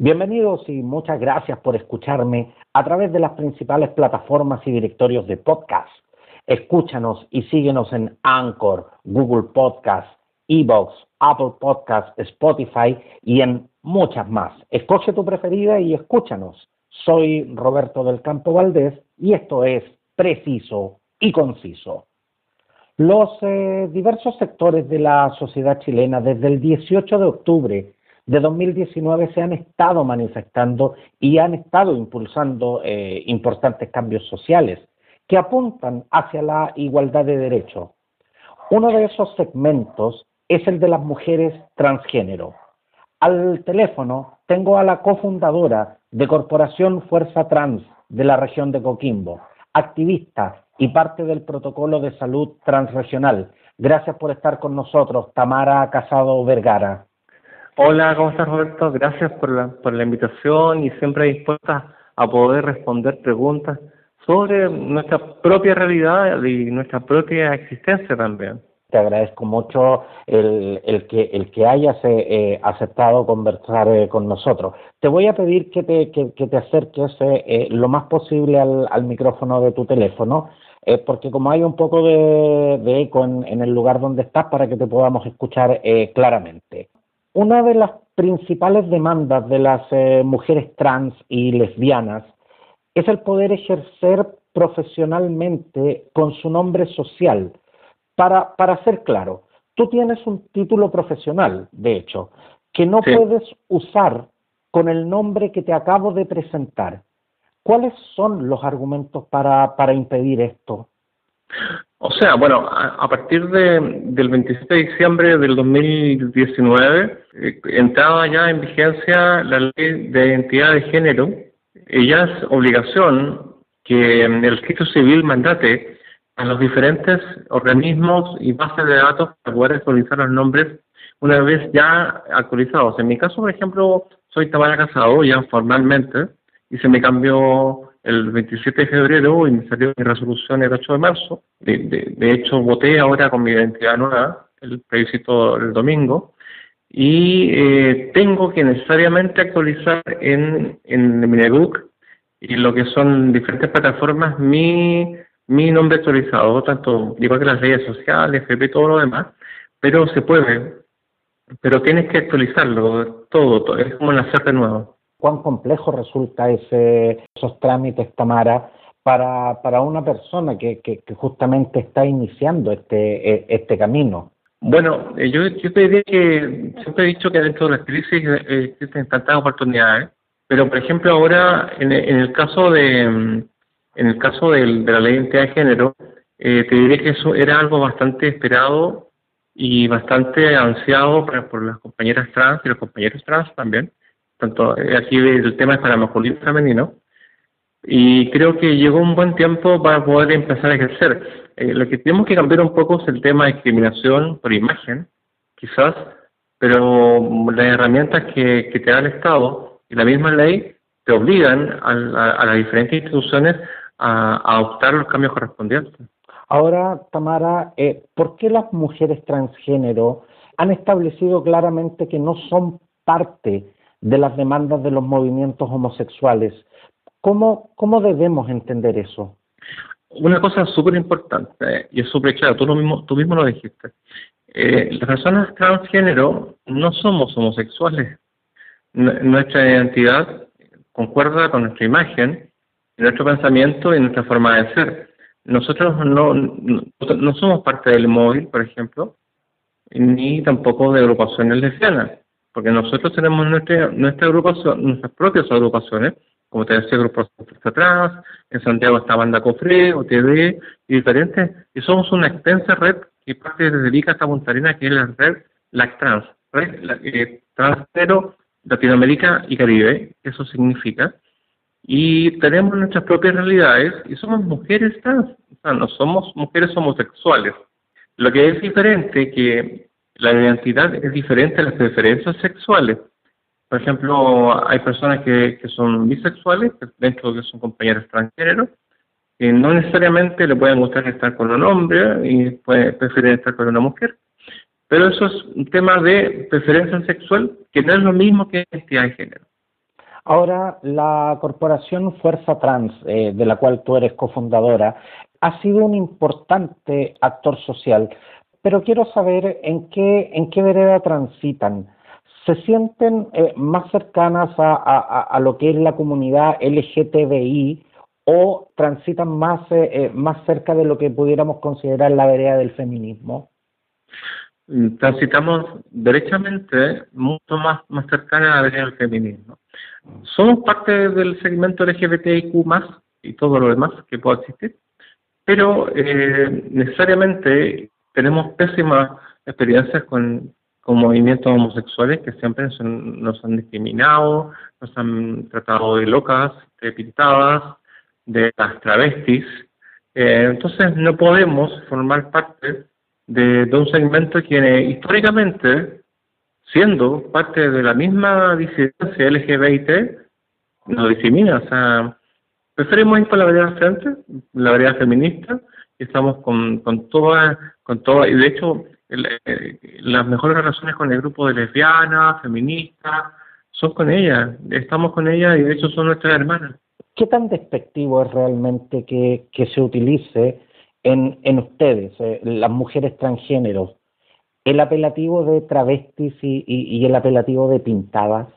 Bienvenidos y muchas gracias por escucharme a través de las principales plataformas y directorios de podcast. Escúchanos y síguenos en Anchor, Google Podcast, Evox, Apple Podcast, Spotify y en muchas más. Escoge tu preferida y escúchanos. Soy Roberto del Campo Valdés y esto es Preciso y Conciso. Los eh, diversos sectores de la sociedad chilena desde el 18 de octubre de 2019 se han estado manifestando y han estado impulsando eh, importantes cambios sociales que apuntan hacia la igualdad de derechos. Uno de esos segmentos es el de las mujeres transgénero. Al teléfono tengo a la cofundadora de Corporación Fuerza Trans de la región de Coquimbo, activista y parte del protocolo de salud transregional. Gracias por estar con nosotros, Tamara Casado Vergara. Hola, ¿cómo estás Roberto? Gracias por la, por la invitación y siempre dispuesta a poder responder preguntas sobre nuestra propia realidad y nuestra propia existencia también. Te agradezco mucho el, el que, el que hayas eh, eh aceptado conversar eh, con nosotros. Te voy a pedir que te, que, te acerques eh, eh lo más posible al, al, micrófono de tu teléfono, porque como hay un poco de, de eco en, en, el lugar donde estás para que te podamos escuchar claramente. Una de las principales demandas de las eh, mujeres trans y lesbianas es el poder ejercer profesionalmente con su nombre social. Para, para ser claro, tú tienes un título profesional, de hecho, que no sí. puedes usar con el nombre que te acabo de presentar. ¿Cuáles son los argumentos para, para impedir esto? O sea, bueno, a, partir de, del 27 de diciembre del 2019 eh, entraba ya en vigencia la ley de identidad de género y ya es obligación que el registro civil mandate a los diferentes organismos y bases de datos para poder actualizar los nombres una vez ya actualizados. En mi caso, por ejemplo, soy Tamara Casado ya formalmente y se me cambió el 27 de febrero y me salió mi resolución el 8 de marzo. De, de, de hecho, voté ahora con mi identidad nueva, el plebiscito el domingo, y eh, tengo que necesariamente actualizar en, en Mineduc y lo que son diferentes plataformas mi, mi nombre actualizado, tanto igual que las leyes sociales, FP, todo lo demás, pero se puede, pero tienes que actualizarlo todo, todo es como nacer de nuevo cuán complejo resulta ese, esos trámites, Tamara, para, para una persona que, que, justamente está iniciando este, e, este camino. Bueno, eh, yo, yo te diría que siempre he dicho que dentro de las crisis eh, existen tantas oportunidades, pero por ejemplo ahora en, en el caso de en el caso de la ley de identidad de género, eh, te diré que eso era algo bastante esperado y bastante ansiado por, por las compañeras trans y los compañeros trans también, tanto eh, aquí el tema es para masculino y femenino, y creo que llegó un buen tiempo para poder empezar a ejercer. Eh, lo que tenemos que cambiar un poco es el tema de discriminación por imagen, quizás, pero las herramientas que, te da el Estado y la misma ley te obligan a, a, las diferentes instituciones a, a, adoptar los cambios correspondientes. Ahora, Tamara, eh, ¿por qué las mujeres transgénero han establecido claramente que no son parte de las demandas de los movimientos homosexuales. ¿Cómo, cómo debemos entender eso? Una cosa súper importante, y es súper claro, tú, mismo, tú mismo lo dijiste. Eh, las personas transgénero no somos homosexuales. Nuestra identidad concuerda con nuestra imagen, nuestro pensamiento y nuestra forma de ser. Nosotros no, no, no somos parte del móvil, por ejemplo, ni tampoco de agrupaciones lesbianas porque nosotros tenemos nuestra, nuestra agrupación, nuestras propias agrupaciones, como te decía, grupos atrás, en Santiago está Banda Cofre, OTD y diferentes, y somos una extensa red que parte de dedica esta montarina que es la red LACTRANS, red la, eh, Latinoamérica y Caribe, eso significa, y tenemos nuestras propias realidades y somos mujeres trans, o sea, no somos mujeres homosexuales. Lo que es diferente que la identidad es diferente a las preferencias sexuales. Por ejemplo, hay personas que, que son bisexuales, dentro de que son compañeros transgénero, que no necesariamente le pueden gustar estar con un hombre y puede, prefieren estar con una mujer. Pero eso es un tema de preferencia sexual que no es lo mismo que identidad de género. Ahora, la corporación Fuerza Trans, eh, de la cual tú eres cofundadora, ha sido un importante actor social, pero quiero saber en qué, en qué vereda transitan. ¿Se sienten eh, más cercanas a, lo que es la comunidad LGTBI o transitan más, eh, más cerca de lo que pudiéramos considerar la vereda del feminismo? transitamos derechamente mucho más, más cercana a la del feminismo. Somos parte del segmento LGBTIQ y todo lo demás que pueda existir, pero eh, necesariamente tenemos pésimas experiencias con, movimientos homosexuales que siempre nos han discriminado, nos han tratado de locas, de pintadas, de las travestis. Eh, entonces no podemos formar parte de, un segmento que históricamente, siendo parte de la misma disidencia LGBT, nos discrimina. O sea, preferimos ir por la vereda frente, la vereda feminista, estamos con, con toda, con toda, y de hecho, eh, las mejores relaciones con el grupo de lesbianas, feministas, son con ellas, estamos con ellas y de hecho son nuestras hermanas. ¿Qué tan despectivo es realmente que, que se utilice en, en ustedes, eh, las mujeres transgéneros, el apelativo de travestis y, y, el apelativo de pintadas?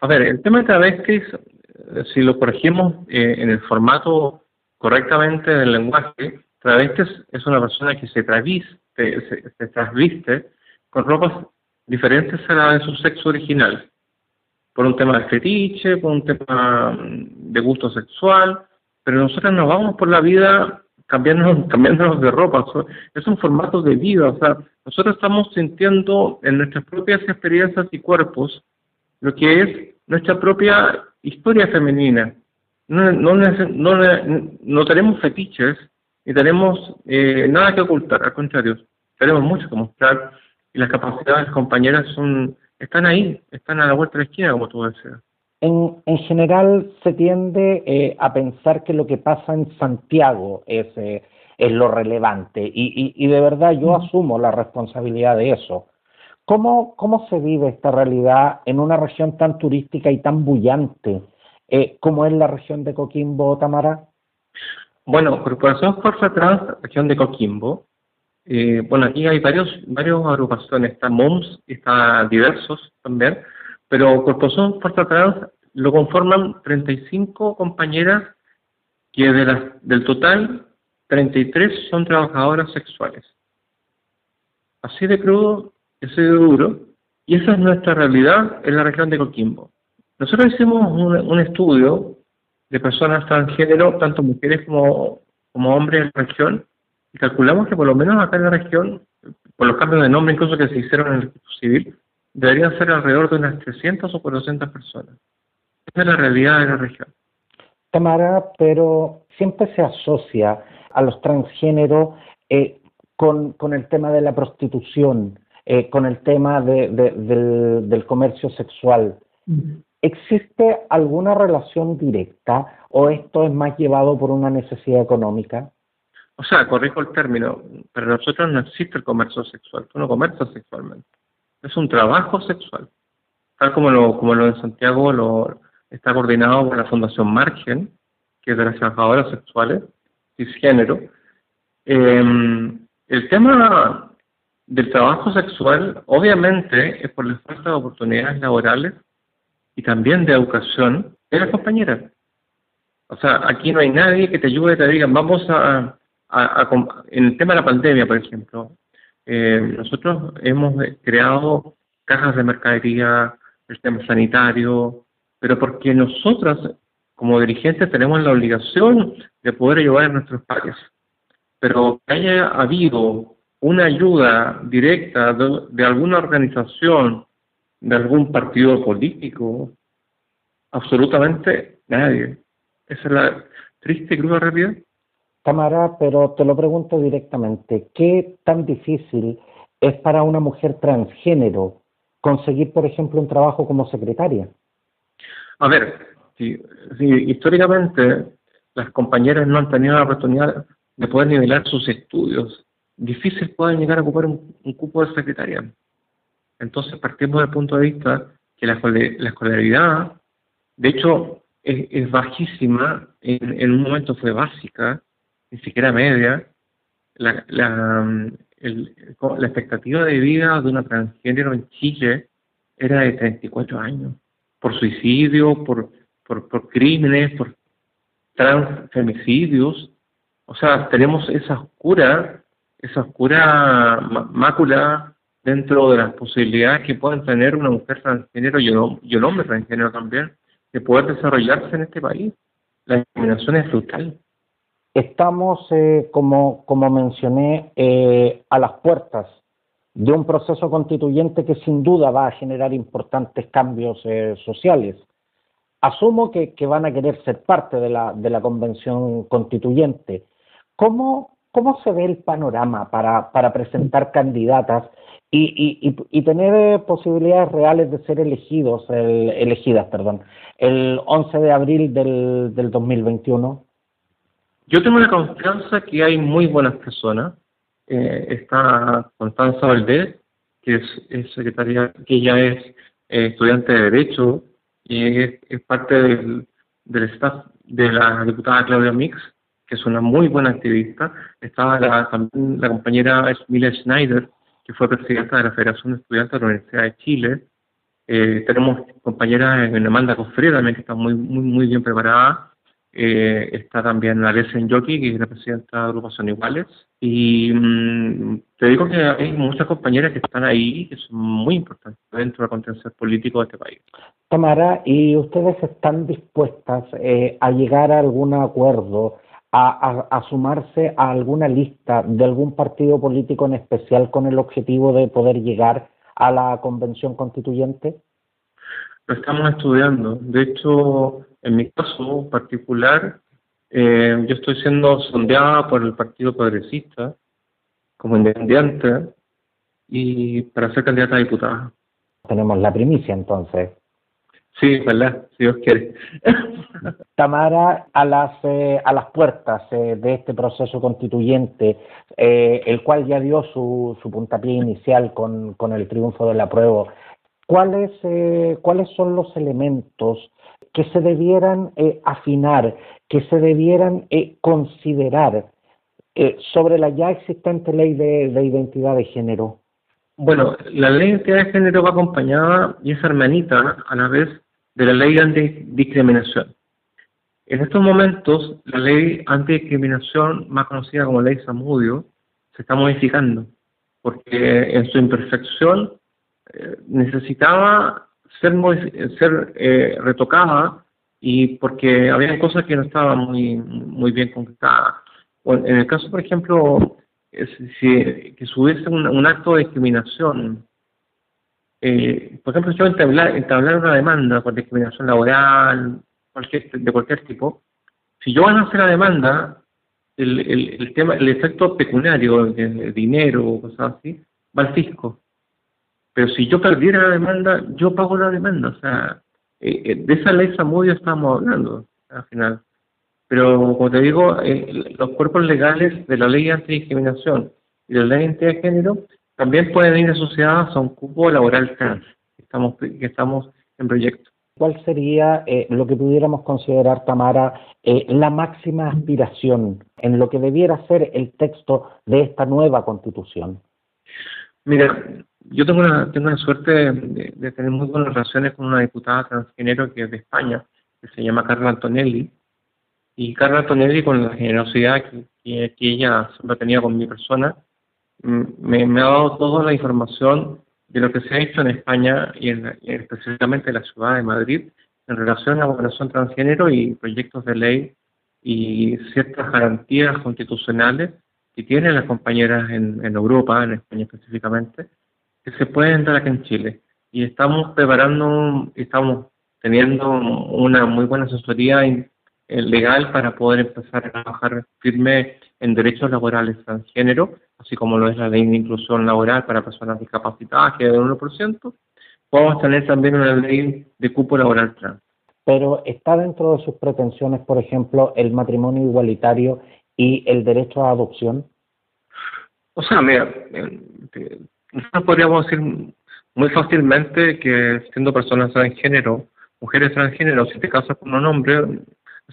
A ver, el tema de travestis, eh, si lo corregimos eh, en el formato correctamente del lenguaje, travestis es una persona que se traviste, se, se trasviste con ropas diferentes a la de su sexo original, por un tema de fetiche, por un tema mm, de gusto sexual, pero nosotros nos vamos por la vida cambiándonos, cambiándonos de ropa. Es un formato de vida. O sea, nosotros estamos sintiendo en nuestras propias experiencias y cuerpos lo que es nuestra propia historia femenina. No, no, no, no tenemos fetiches ni tenemos eh, nada que ocultar, al contrario, tenemos mucho que mostrar y las capacidades compañeras son están ahí, están a la vuelta de la esquina, como tú decías. En, en general se tiende eh, a pensar que lo que pasa en Santiago es, eh, es lo relevante y, y, de verdad yo asumo la responsabilidad de eso. ¿Cómo, ¿Cómo se vive esta realidad en una región tan turística y tan bullante eh, como es la región de Coquimbo, Tamara? Bueno, Corporación Fuerza Trans, región de Coquimbo. bueno, aquí hay varios, varios agrupaciones, está MOMS, está diversos también, pero Corporación Fuerza Trans lo conforman 35 compañeras que de las, del total 33 son trabajadoras sexuales. Así de crudo, así de duro, y esa es nuestra realidad en la región de Coquimbo. Nosotros hicimos un, estudio de personas transgénero, tanto mujeres como, como hombres en la región, y calculamos que por lo menos acá en la región, por los cambios de nombre incluso que se hicieron en el civil, deberían ser alrededor de unas 300 o 400 personas. Esa es la realidad de la región. Tamara, pero siempre se asocia a los transgéneros eh, con, con, el tema de la prostitución, eh, con el tema de, del, del, comercio sexual. ¿Existe alguna relación directa o esto es más llevado por una necesidad económica? O sea, corrijo el término, para nosotros no existe el comercio sexual, tú no comercias sexualmente. Es un trabajo sexual. Tal como lo, como lo de Santiago lo, está coordinado por la Fundación Margen, que es de las trabajadoras sexuales, cisgénero. Eh, el tema del trabajo sexual, obviamente, es por la falta de oportunidades laborales y también de educación de las compañeras. O sea, aquí no hay nadie que te ayude te diga, vamos a, en el tema de la pandemia, por ejemplo, eh, nosotros hemos creado cajas de mercadería, el tema sanitario, pero porque nosotras como dirigentes tenemos la obligación de poder ayudar a nuestros pares. Pero que haya habido una ayuda directa de, alguna organización, de algún partido político, absolutamente nadie. Esa es la triste y cruda realidad. Tamara, pero te lo pregunto directamente, ¿qué tan difícil es para una mujer transgénero conseguir, por ejemplo, un trabajo como secretaria? A ver, si, históricamente las compañeras no han tenido la oportunidad de poder nivelar sus estudios, difícil pueden llegar a ocupar un, cupo de secretaria. Entonces partimos del punto de vista que la, la escolaridad De hecho, es, bajísima, en, un momento fue básica, ni siquiera media. La, la, la expectativa de vida de una transgénero en Chile era de 34 años, por suicidio, por, por, por crímenes, por transfemicidios. O sea, tenemos esa oscura, esa oscura mácula dentro de las posibilidades que pueden tener una mujer transgénero y un, hombre transgénero también de poder desarrollarse en este país. La discriminación es brutal. Estamos, eh, como, como mencioné, eh, a las puertas de un proceso constituyente que sin duda va a generar importantes cambios eh, sociales. Asumo que, que, van a querer ser parte de la, de la convención constituyente. ¿Cómo, ¿Cómo se ve el panorama para, para presentar candidatas y, y, y, tener posibilidades reales de ser elegidos, elegidas, perdón, el 11 de abril del, del 2021? Yo tengo la confianza que hay muy buenas personas. Eh, está Constanza Valdés, que es, secretaria, que ella es eh, estudiante de Derecho y es, parte del, del staff de la diputada Claudia Mix, que es una muy buena activista. Está la, también la compañera Emilia Schneider, que fue presidenta de la Federación de Estudiantes de la Universidad de Chile. Eh, tenemos compañeras en Amanda Cofre también que está muy, muy, muy bien preparada. Eh, está también Alessia Yoki, que es la presidenta de Agrupación Iguales. Y mm, te digo que hay muchas compañeras que están ahí que son muy importantes dentro del contención político de este país. Tamara, ¿y ustedes están dispuestas eh, a llegar a algún acuerdo, a, a, sumarse a alguna lista de algún partido político en especial con el objetivo de poder llegar a la convención constituyente? Lo estamos estudiando. De hecho, en mi caso particular, eh, yo estoy siendo sondeada por el Partido Progresista como independiente y para ser candidata a diputada. Tenemos la primicia entonces. Sí, ¿verdad? Si Dios quiere. Tamara, a las, eh, a las puertas eh, de este proceso constituyente, eh, el cual ya dio su, su puntapié inicial con, con el triunfo del apruebo, ¿cuáles, ¿cuáles son los elementos que se debieran afinar, que se debieran considerar sobre la ya existente ley de, de identidad de género? Bueno, la ley de identidad de género va acompañada y es hermanita a la vez de la ley antidiscriminación. En estos momentos, la ley antidiscriminación, más conocida como ley Samudio, se está modificando, porque en su imperfección eh, necesitaba ser, ser eh, retocada y porque había cosas que no estaban muy, muy bien concretadas. en el caso, por ejemplo, si, que hubiese un acto de discriminación eh, por ejemplo, yo entablar, entablar una demanda por discriminación laboral, cualquier, de cualquier tipo, si yo van a hacer la demanda, el, el, el tema, el efecto pecuniario, el, dinero o cosas así, va al fisco. Pero si yo perdiera la demanda, yo pago la demanda. O sea, eh, eh, de esa ley Samudio estamos hablando al final. Pero, como te digo, eh, los cuerpos legales de la ley antidiscriminación y la ley de género también pueden ir asociadas a un cupo laboral trans que estamos, que estamos en proyecto. ¿Cuál sería eh, lo que pudiéramos considerar, Tamara, eh, la máxima aspiración en lo que debiera ser el texto de esta nueva constitución? Mira, yo tengo una, tengo la suerte de, tener muy buenas relaciones con una diputada transgénero que es de España, que se llama Carla Antonelli. Y Carla Antonelli, con la generosidad que, que, que ella siempre tenía con mi persona, me, me, ha dado toda la información de lo que se ha hecho en España y, en, específicamente en la ciudad de Madrid en relación a la población transgénero y proyectos de ley y ciertas garantías constitucionales que tienen las compañeras en, en Europa, en España específicamente, que se pueden dar aquí en Chile. Y estamos preparando, estamos teniendo una muy buena asesoría legal para poder empezar a trabajar firme en derechos laborales transgénero, así como lo es la ley de inclusión laboral para personas discapacitadas, que es del 1%, podemos tener también una ley de cupo laboral trans. Pero está dentro de sus pretensiones, por ejemplo, el matrimonio igualitario y el derecho a adopción. O sea, mira, eh, nosotros podríamos decir muy fácilmente que siendo personas transgénero mujeres transgénero, si te casas con un hombre,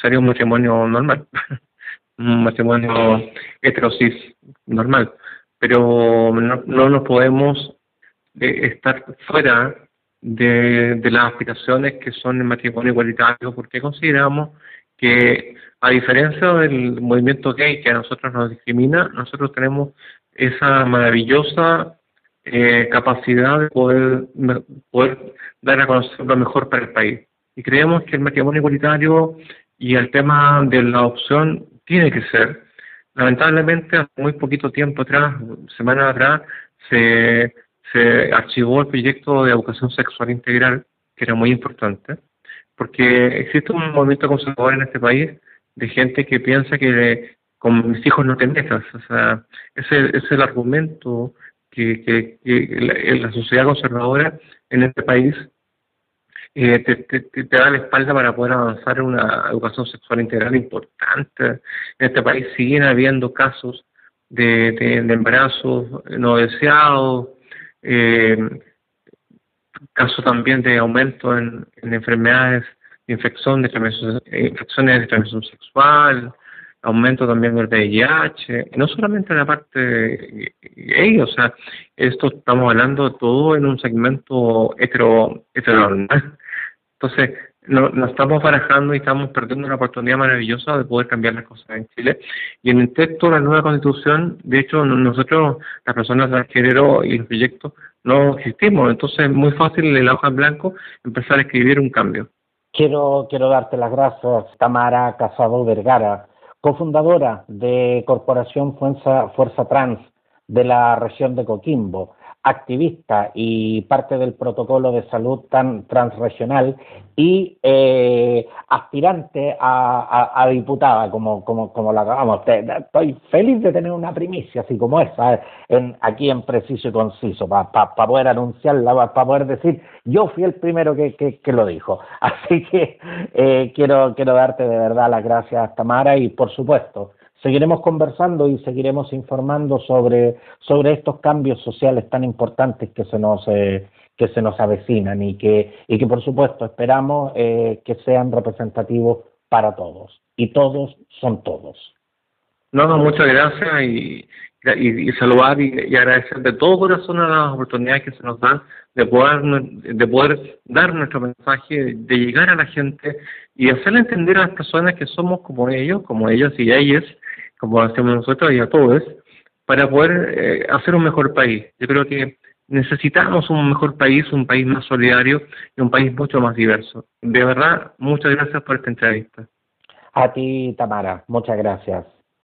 sería un matrimonio normal, un matrimonio heterosis normal, pero no, no nos podemos eh, estar fuera de, de las aspiraciones que son el matrimonio igualitario, porque consideramos que a diferencia del movimiento gay que a nosotros nos discrimina, nosotros tenemos esa maravillosa eh, capacidad de poder, poder dar a conocer lo mejor para el país. Y creemos que el matrimonio igualitario y el tema de la adopción tiene que ser. Lamentablemente, hace muy poquito tiempo atrás, semanas atrás, se, se archivó el proyecto de educación sexual integral, que era muy importante, porque existe un movimiento conservador en este país de gente que piensa que con mis hijos no te metas. O sea, ese, es el argumento que, que, la, sociedad conservadora en este país eh, te, te, da la espalda para poder avanzar en una educación sexual integral importante. En este país siguen habiendo casos de, de, embarazos no deseados, eh, casos también de aumento en, en enfermedades infección de infecciones de transmisión sexual, aumento también del VIH, no solamente en la parte gay, o sea, esto estamos hablando todo en un segmento hetero, heteronormal. Entonces, no, nos estamos barajando y estamos perdiendo una oportunidad maravillosa de poder cambiar las cosas en Chile. Y en el texto de la nueva constitución, de hecho, nosotros, las personas del género y el proyecto, no existimos. Entonces, es muy fácil en la hoja en blanco empezar a escribir un cambio. Quiero, quiero darte las gracias, Tamara Casado Vergara, cofundadora de Corporación Fuerza, Fuerza Trans de la región de Coquimbo activista y parte del protocolo de salud tan transregional y eh, aspirante a, diputada, como, como, como la acabamos. Estoy feliz de tener una primicia así como esa en, aquí en Preciso y Conciso, para poder anunciarla, para poder decir, yo fui el primero que, que, lo dijo. Así que eh, quiero, quiero darte de verdad las gracias, Tamara, y por supuesto, Seguiremos conversando y seguiremos informando sobre, sobre estos cambios sociales tan importantes que se nos, eh, que se nos avecinan y que, y que por supuesto esperamos eh, que sean representativos para todos. Y todos son todos. No, no, muchas gracias y, y, saludar y, agradecer de todo corazón a las oportunidades que se nos dan de poder, de poder dar nuestro mensaje, de llegar a la gente y hacerle entender a las personas que somos como ellos, como ellos y ellas, como hacemos nosotros y a todos, para poder eh, hacer un mejor país. Yo creo que necesitamos un mejor país, un país más solidario y un país mucho más diverso. De verdad, muchas gracias por esta entrevista. A ti, Tamara, muchas gracias.